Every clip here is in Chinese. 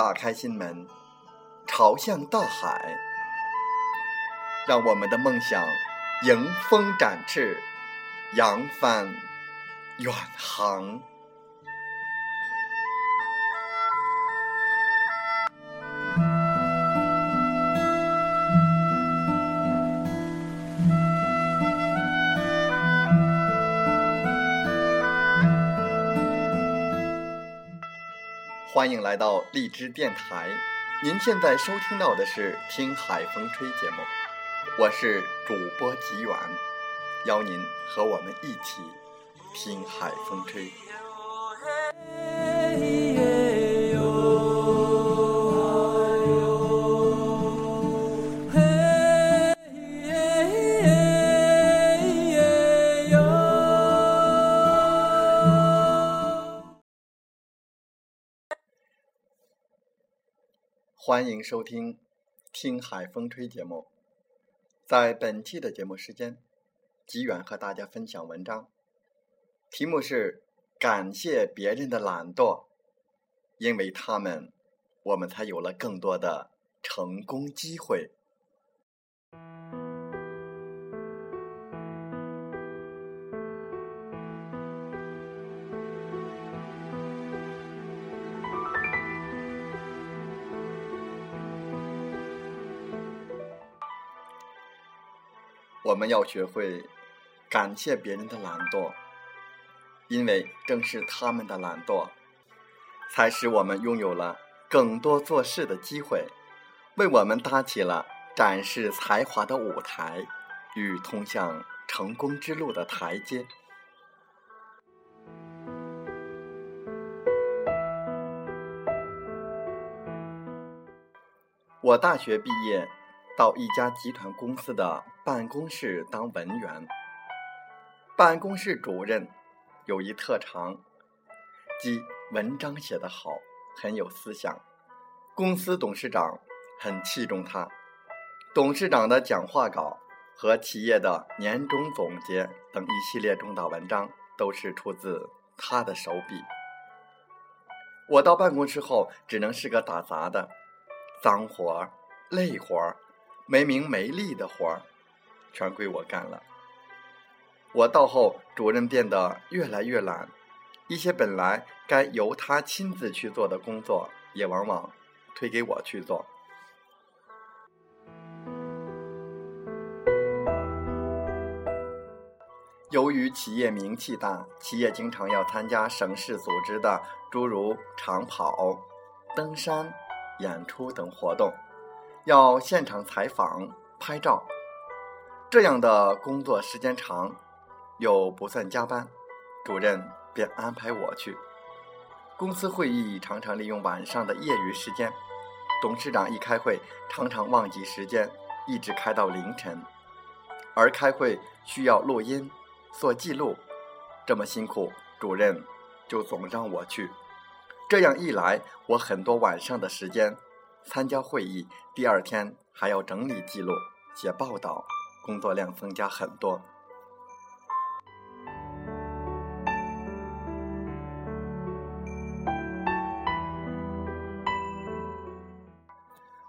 打开心门。朝向大海，让我们的梦想迎风展翅，扬帆远航。欢迎来到荔枝电台。您现在收听到的是《听海风吹》节目，我是主播吉远，邀您和我们一起听海风吹。欢迎收听《听海风吹》节目。在本期的节目时间，吉远和大家分享文章，题目是“感谢别人的懒惰，因为他们，我们才有了更多的成功机会。”我们要学会感谢别人的懒惰，因为正是他们的懒惰，才使我们拥有了更多做事的机会，为我们搭起了展示才华的舞台与通向成功之路的台阶。我大学毕业。到一家集团公司的办公室当文员，办公室主任有一特长，即文章写得好，很有思想。公司董事长很器重他，董事长的讲话稿和企业的年终总结等一系列重大文章都是出自他的手笔。我到办公室后，只能是个打杂的，脏活儿、累活儿。没名没利的活儿，全归我干了。我到后，主任变得越来越懒，一些本来该由他亲自去做的工作，也往往推给我去做。由于企业名气大，企业经常要参加省市组织的诸如长跑、登山、演出等活动。要现场采访、拍照，这样的工作时间长，又不算加班，主任便安排我去。公司会议常常利用晚上的业余时间，董事长一开会常常忘记时间，一直开到凌晨。而开会需要录音、做记录，这么辛苦，主任就总让我去。这样一来，我很多晚上的时间。参加会议，第二天还要整理记录、写报道，工作量增加很多。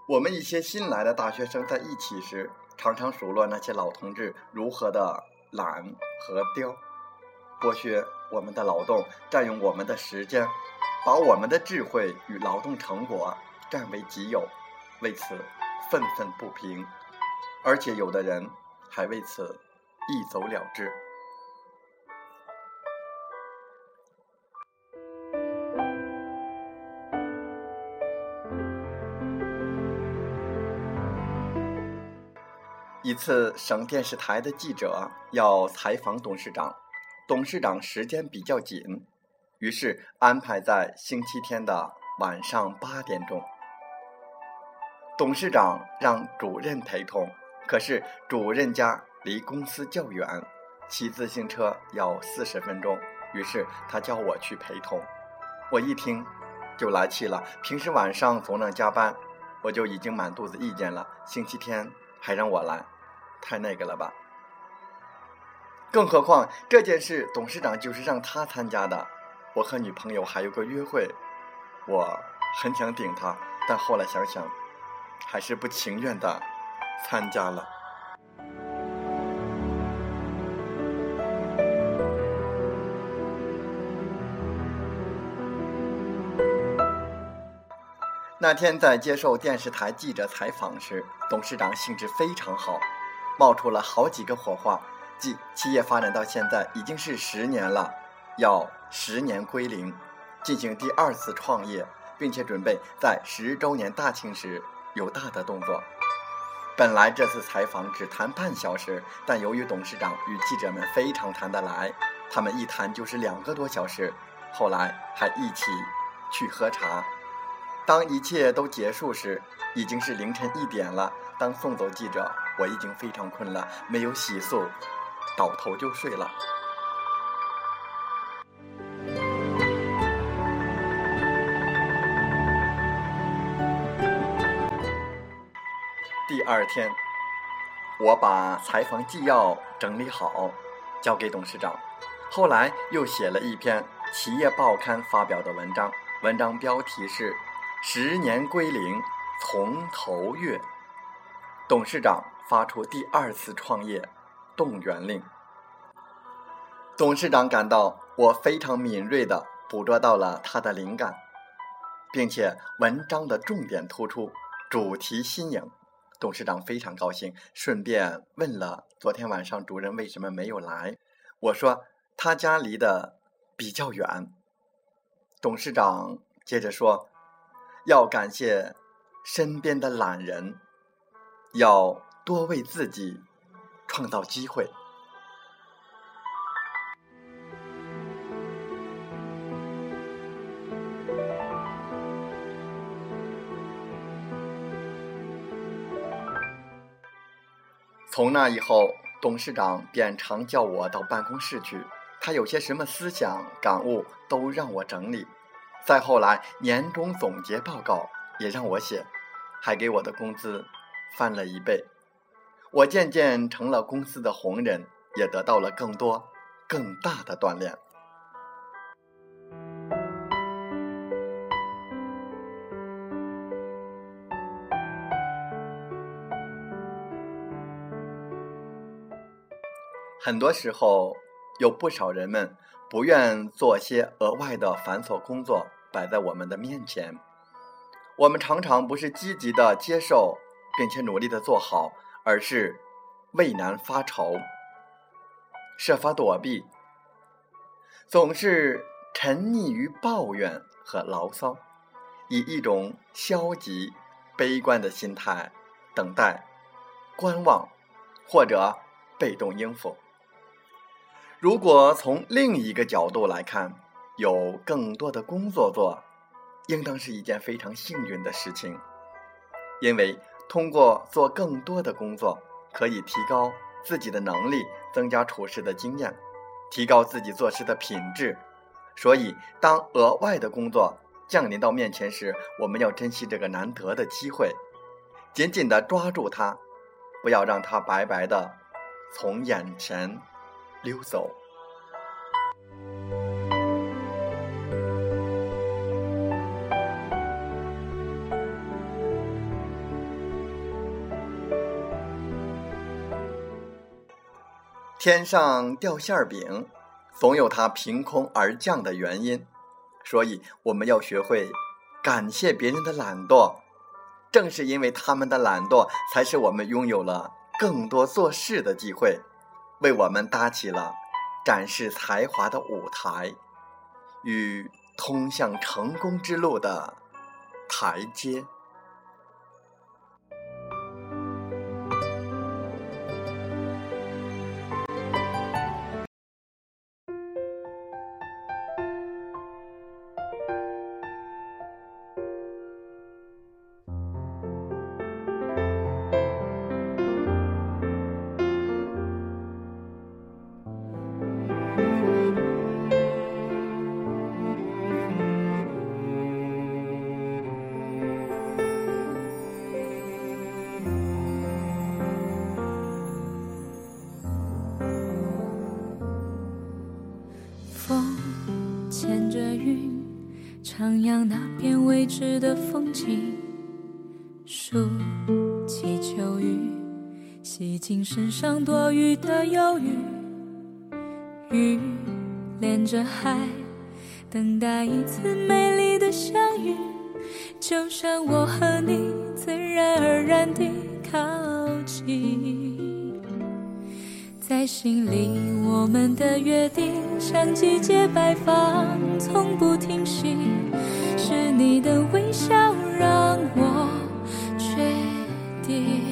我们一些新来的大学生在一起时，常常数落那些老同志如何的懒和刁，剥削我们的劳动，占用我们的时间，把我们的智慧与劳动成果。占为己有，为此愤愤不平，而且有的人还为此一走了之。一次，省电视台的记者要采访董事长，董事长时间比较紧，于是安排在星期天的晚上八点钟。董事长让主任陪同，可是主任家离公司较远，骑自行车要四十分钟，于是他叫我去陪同。我一听就来气了，平时晚上总能加班，我就已经满肚子意见了，星期天还让我来，太那个了吧？更何况这件事董事长就是让他参加的，我和女朋友还有个约会，我很想顶他，但后来想想。还是不情愿的参加了。那天在接受电视台记者采访时，董事长兴致非常好，冒出了好几个火话，即企业发展到现在已经是十年了，要十年归零，进行第二次创业，并且准备在十周年大庆时。有大的动作。本来这次采访只谈半小时，但由于董事长与记者们非常谈得来，他们一谈就是两个多小时。后来还一起去喝茶。当一切都结束时，已经是凌晨一点了。当送走记者，我已经非常困了，没有洗漱，倒头就睡了。第二天，我把采访纪要整理好，交给董事长。后来又写了一篇企业报刊发表的文章，文章标题是“十年归零，从头越”。董事长发出第二次创业动员令。董事长感到我非常敏锐地捕捉到了他的灵感，并且文章的重点突出，主题新颖。董事长非常高兴，顺便问了昨天晚上主任为什么没有来。我说他家离得比较远。董事长接着说，要感谢身边的懒人，要多为自己创造机会。从那以后，董事长便常叫我到办公室去，他有些什么思想感悟都让我整理。再后来，年终总结报告也让我写，还给我的工资翻了一倍。我渐渐成了公司的红人，也得到了更多、更大的锻炼。很多时候，有不少人们不愿做些额外的繁琐工作摆在我们的面前，我们常常不是积极的接受并且努力的做好，而是畏难发愁，设法躲避，总是沉溺于抱怨和牢骚，以一种消极、悲观的心态等待、观望，或者被动应付。如果从另一个角度来看，有更多的工作做，应当是一件非常幸运的事情，因为通过做更多的工作，可以提高自己的能力，增加处事的经验，提高自己做事的品质。所以，当额外的工作降临到面前时，我们要珍惜这个难得的机会，紧紧地抓住它，不要让它白白的从眼前。溜走。天上掉馅儿饼，总有它凭空而降的原因，所以我们要学会感谢别人的懒惰。正是因为他们的懒惰，才使我们拥有了更多做事的机会。为我们搭起了展示才华的舞台，与通向成功之路的台阶。徜徉那片未知的风景。数起秋雨，洗净身上多余的忧郁。雨连着海，等待一次美丽的相遇。就像我和你自然而然地靠近，在心里我们的约定像季节摆放，从不停息。是你的微笑让我确定，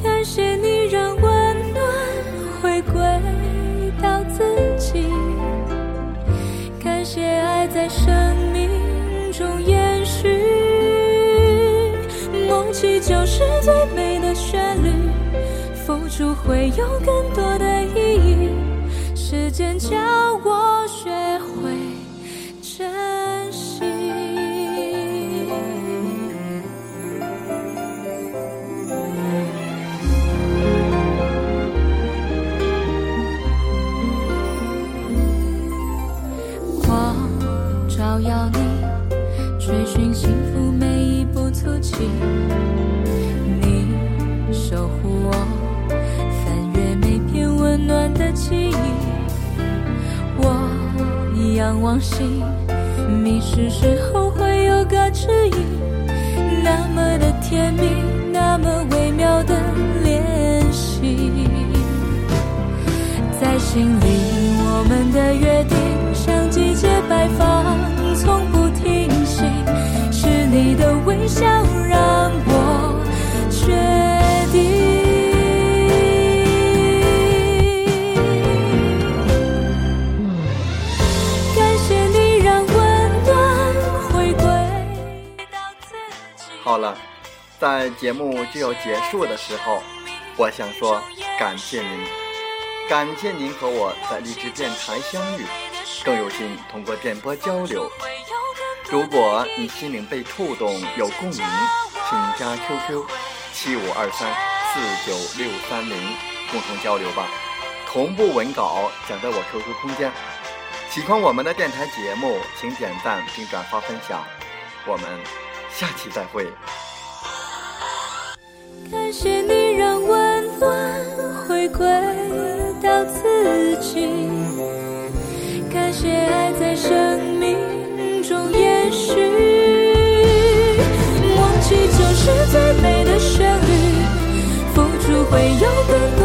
感谢你让温暖回归到自己。感谢爱在生有更多的意义。时间教我学会珍惜。光照耀你，追寻幸福每一步足迹。记忆。我仰望星，迷失时候会有个指引。那么的甜蜜，那么微妙的联系，在心里我们的约定像季节摆放。从不停息，是你的微笑让我好了，在节目就要结束的时候，我想说感谢您，感谢您和我在励志电台相遇。更有幸通过电波交流。如果你心灵被触动，有共鸣，请加 QQ 七五二三四九六三零，共同交流吧。同步文稿讲在我 QQ 空间。喜欢我们的电台节目，请点赞并转发分享。我们下期再会。感谢你让温暖回归到自己。感谢爱在生命中延续，忘记就是最美的旋律，付出会有更。